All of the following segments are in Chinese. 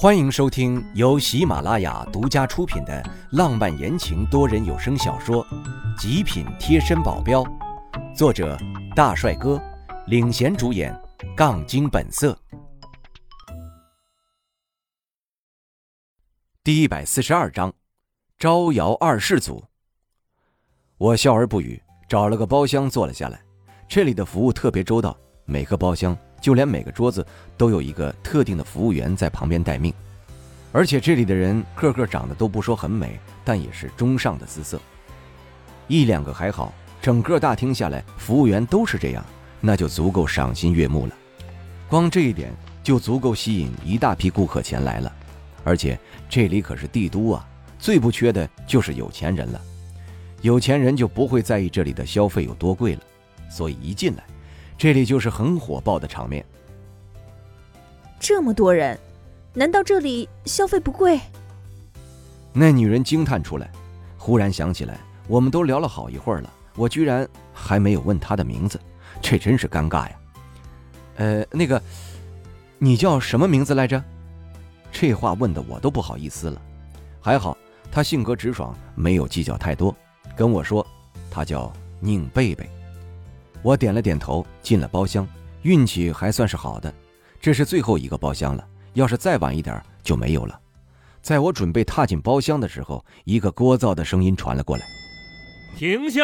欢迎收听由喜马拉雅独家出品的浪漫言情多人有声小说《极品贴身保镖》，作者大帅哥领衔主演，杠精本色。第一百四十二章，招摇二世祖。我笑而不语，找了个包厢坐了下来。这里的服务特别周到，每个包厢。就连每个桌子都有一个特定的服务员在旁边待命，而且这里的人个个长得都不说很美，但也是中上的姿色。一两个还好，整个大厅下来，服务员都是这样，那就足够赏心悦目了。光这一点就足够吸引一大批顾客前来了。而且这里可是帝都啊，最不缺的就是有钱人了。有钱人就不会在意这里的消费有多贵了，所以一进来。这里就是很火爆的场面。这么多人，难道这里消费不贵？那女人惊叹出来，忽然想起来，我们都聊了好一会儿了，我居然还没有问她的名字，这真是尴尬呀。呃，那个，你叫什么名字来着？这话问的我都不好意思了。还好她性格直爽，没有计较太多，跟我说，她叫宁贝贝。我点了点头，进了包厢。运气还算是好的，这是最后一个包厢了。要是再晚一点就没有了。在我准备踏进包厢的时候，一个聒噪的声音传了过来：“停下！”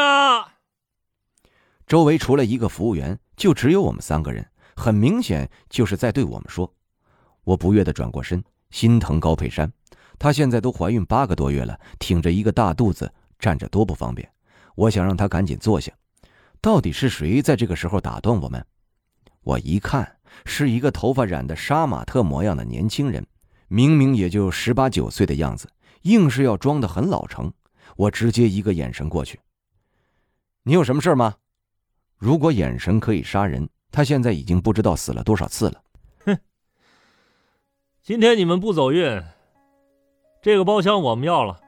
周围除了一个服务员，就只有我们三个人，很明显就是在对我们说。我不悦地转过身，心疼高佩珊，她现在都怀孕八个多月了，挺着一个大肚子，站着多不方便。我想让她赶紧坐下。到底是谁在这个时候打断我们？我一看，是一个头发染的杀马特模样的年轻人，明明也就十八九岁的样子，硬是要装得很老成。我直接一个眼神过去：“你有什么事吗？”如果眼神可以杀人，他现在已经不知道死了多少次了。哼！今天你们不走运，这个包厢我们要了。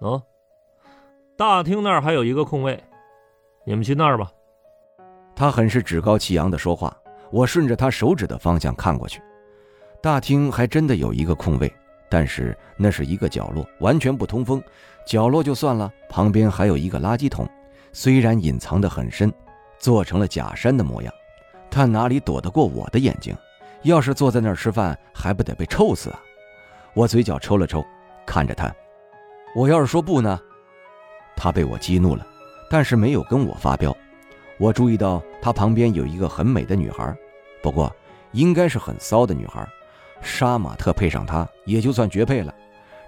哦，大厅那儿还有一个空位。你们去那儿吧。他很是趾高气扬的说话。我顺着他手指的方向看过去，大厅还真的有一个空位，但是那是一个角落，完全不通风。角落就算了，旁边还有一个垃圾桶，虽然隐藏的很深，做成了假山的模样，但哪里躲得过我的眼睛？要是坐在那儿吃饭，还不得被臭死啊！我嘴角抽了抽，看着他。我要是说不呢？他被我激怒了。但是没有跟我发飙，我注意到他旁边有一个很美的女孩，不过应该是很骚的女孩，杀马特配上她也就算绝配了。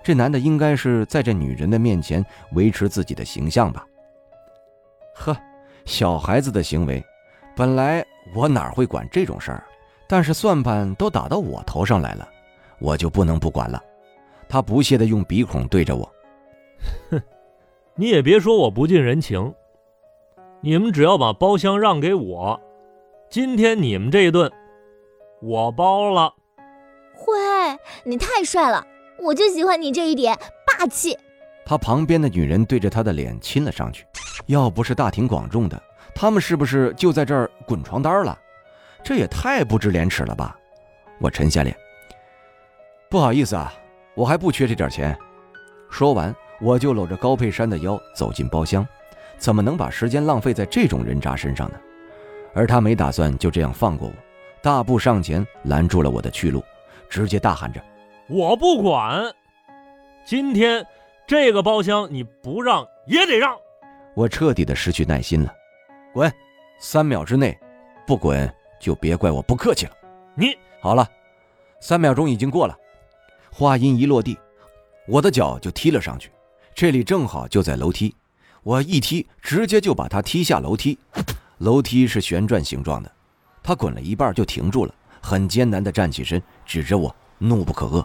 这男的应该是在这女人的面前维持自己的形象吧？呵，小孩子的行为，本来我哪会管这种事儿，但是算盘都打到我头上来了，我就不能不管了。他不屑地用鼻孔对着我，哼。你也别说我不近人情，你们只要把包厢让给我，今天你们这一顿我包了。喂，你太帅了，我就喜欢你这一点霸气。他旁边的女人对着他的脸亲了上去，要不是大庭广众的，他们是不是就在这儿滚床单了？这也太不知廉耻了吧！我沉下脸，不好意思啊，我还不缺这点钱。说完。我就搂着高佩珊的腰走进包厢，怎么能把时间浪费在这种人渣身上呢？而他没打算就这样放过我，大步上前拦住了我的去路，直接大喊着：“我不管！今天这个包厢你不让也得让！”我彻底的失去耐心了，滚！三秒之内不滚就别怪我不客气了。你好了，三秒钟已经过了。话音一落地，我的脚就踢了上去。这里正好就在楼梯，我一踢，直接就把他踢下楼梯。楼梯是旋转形状的，他滚了一半就停住了，很艰难地站起身，指着我，怒不可遏：“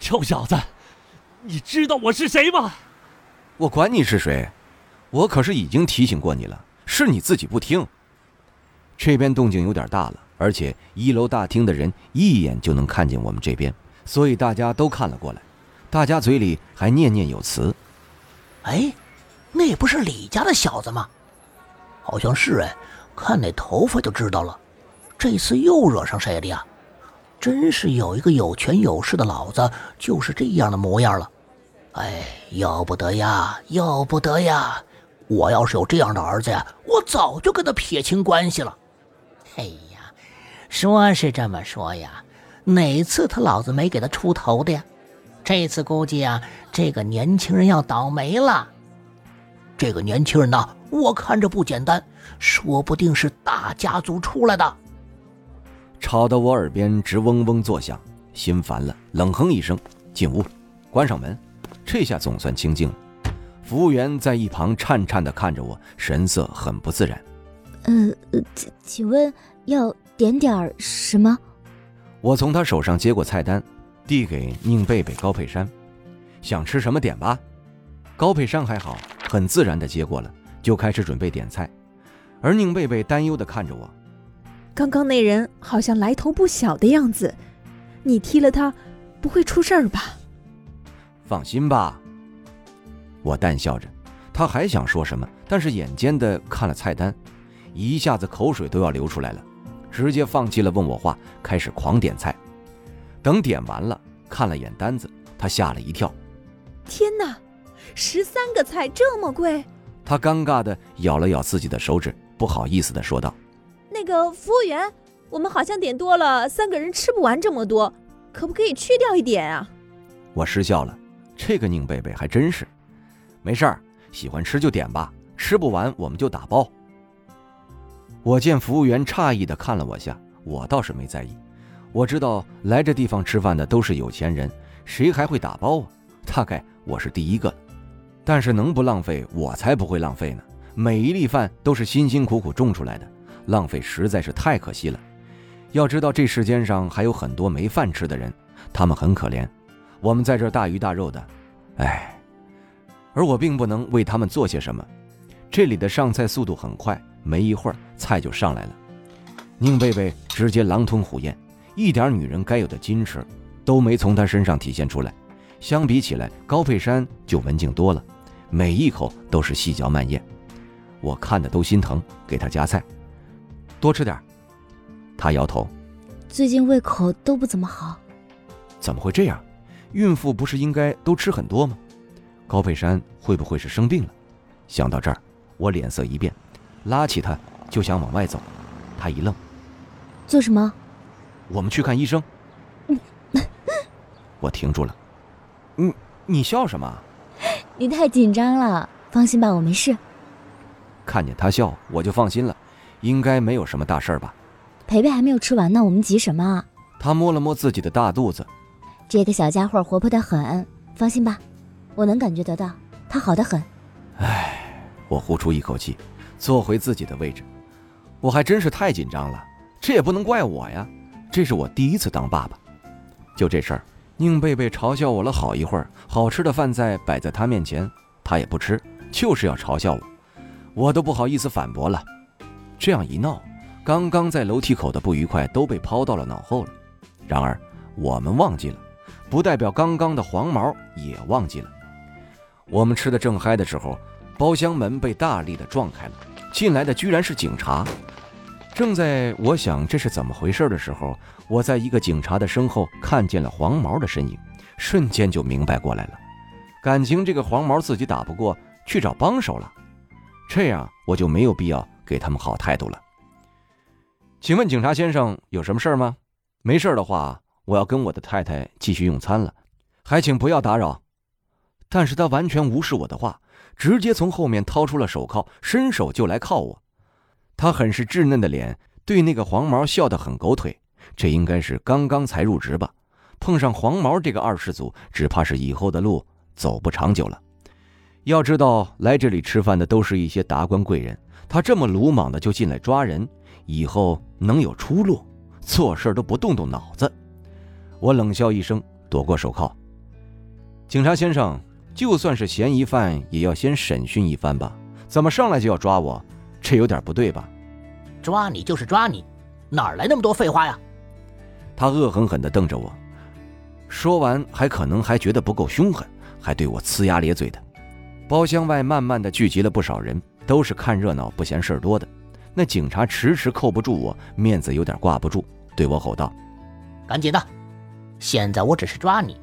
臭小子，你知道我是谁吗？”“我管你是谁，我可是已经提醒过你了，是你自己不听。”这边动静有点大了，而且一楼大厅的人一眼就能看见我们这边，所以大家都看了过来。大家嘴里还念念有词：“哎，那不是李家的小子吗？好像是哎，看那头发就知道了。这次又惹上谁了呀？真是有一个有权有势的老子就是这样的模样了。哎，要不得呀，要不得呀！我要是有这样的儿子呀，我早就跟他撇清关系了。哎呀，说是这么说呀，哪次他老子没给他出头的呀？这次估计啊，这个年轻人要倒霉了。这个年轻人呐，我看着不简单，说不定是大家族出来的。吵得我耳边直嗡嗡作响，心烦了，冷哼一声，进屋，关上门。这下总算清静了。服务员在一旁颤颤地看着我，神色很不自然。呃，请请问要点点什么？我从他手上接过菜单。递给宁贝贝、高佩珊，想吃什么点吧。高佩珊还好，很自然的接过了，就开始准备点菜。而宁贝贝担忧的看着我，刚刚那人好像来头不小的样子，你踢了他，不会出事儿吧？放心吧。我淡笑着，他还想说什么，但是眼尖的看了菜单，一下子口水都要流出来了，直接放弃了问我话，开始狂点菜。等点完了，看了眼单子，他吓了一跳。天哪，十三个菜这么贵！他尴尬的咬了咬自己的手指，不好意思的说道：“那个服务员，我们好像点多了，三个人吃不完这么多，可不可以去掉一点啊？”我失笑了，这个宁贝贝还真是。没事儿，喜欢吃就点吧，吃不完我们就打包。我见服务员诧异的看了我下，我倒是没在意。我知道来这地方吃饭的都是有钱人，谁还会打包啊？大概我是第一个。但是能不浪费，我才不会浪费呢。每一粒饭都是辛辛苦苦种出来的，浪费实在是太可惜了。要知道这世间上还有很多没饭吃的人，他们很可怜。我们在这大鱼大肉的，唉。而我并不能为他们做些什么。这里的上菜速度很快，没一会儿菜就上来了。宁贝贝直接狼吞虎咽。一点女人该有的矜持，都没从她身上体现出来。相比起来，高佩珊就文静多了，每一口都是细嚼慢咽，我看的都心疼。给他夹菜，多吃点。他摇头，最近胃口都不怎么好。怎么会这样？孕妇不是应该都吃很多吗？高佩珊会不会是生病了？想到这儿，我脸色一变，拉起她就想往外走。她一愣，做什么？我们去看医生。我停住了。你你笑什么？你太紧张了。放心吧，我没事。看见他笑，我就放心了，应该没有什么大事儿吧？培培还没有吃完呢，我们急什么？他摸了摸自己的大肚子。这个小家伙活泼的很，放心吧，我能感觉得到，他好的很。唉，我呼出一口气，坐回自己的位置。我还真是太紧张了，这也不能怪我呀。这是我第一次当爸爸，就这事儿，宁贝贝嘲笑我了好一会儿。好吃的饭菜摆在他面前，他也不吃，就是要嘲笑我，我都不好意思反驳了。这样一闹，刚刚在楼梯口的不愉快都被抛到了脑后了。然而我们忘记了，不代表刚刚的黄毛也忘记了。我们吃的正嗨的时候，包厢门被大力的撞开了，进来的居然是警察。正在我想这是怎么回事的时候，我在一个警察的身后看见了黄毛的身影，瞬间就明白过来了。感情这个黄毛自己打不过，去找帮手了。这样我就没有必要给他们好态度了。请问警察先生有什么事吗？没事的话，我要跟我的太太继续用餐了，还请不要打扰。但是他完全无视我的话，直接从后面掏出了手铐，伸手就来铐我。他很是稚嫩的脸，对那个黄毛笑得很狗腿。这应该是刚刚才入职吧？碰上黄毛这个二世祖，只怕是以后的路走不长久了。要知道，来这里吃饭的都是一些达官贵人，他这么鲁莽的就进来抓人，以后能有出路？做事都不动动脑子。我冷笑一声，躲过手铐。警察先生，就算是嫌疑犯，也要先审讯一番吧？怎么上来就要抓我？这有点不对吧？抓你就是抓你，哪来那么多废话呀？他恶狠狠地瞪着我，说完还可能还觉得不够凶狠，还对我呲牙咧嘴的。包厢外慢慢的聚集了不少人，都是看热闹不嫌事儿多的。那警察迟迟扣不住我，面子有点挂不住，对我吼道：“赶紧的！现在我只是抓你，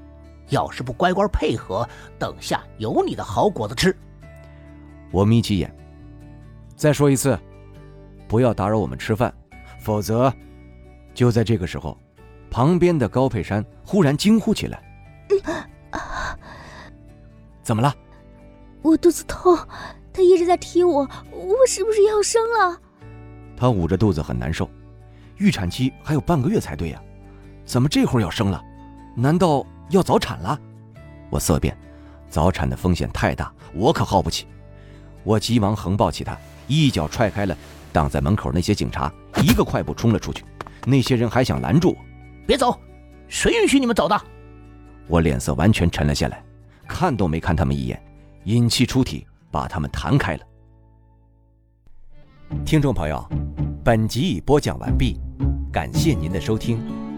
要是不乖乖配合，等下有你的好果子吃。我眯起眼，再说一次，不要打扰我们吃饭，否则……就在这个时候，旁边的高佩山忽然惊呼起来：“怎么了？”我肚子痛，他一直在踢我，我是不是要生了？他捂着肚子很难受，预产期还有半个月才对呀，怎么这会儿要生了？难道要早产了？我色变，早产的风险太大，我可耗不起。我急忙横抱起她，一脚踹开了挡在门口那些警察，一个快步冲了出去。那些人还想拦住我，别走，谁允许你们走的？我脸色完全沉了下来，看都没看他们一眼。引气出体，把他们弹开了。听众朋友，本集已播讲完毕，感谢您的收听。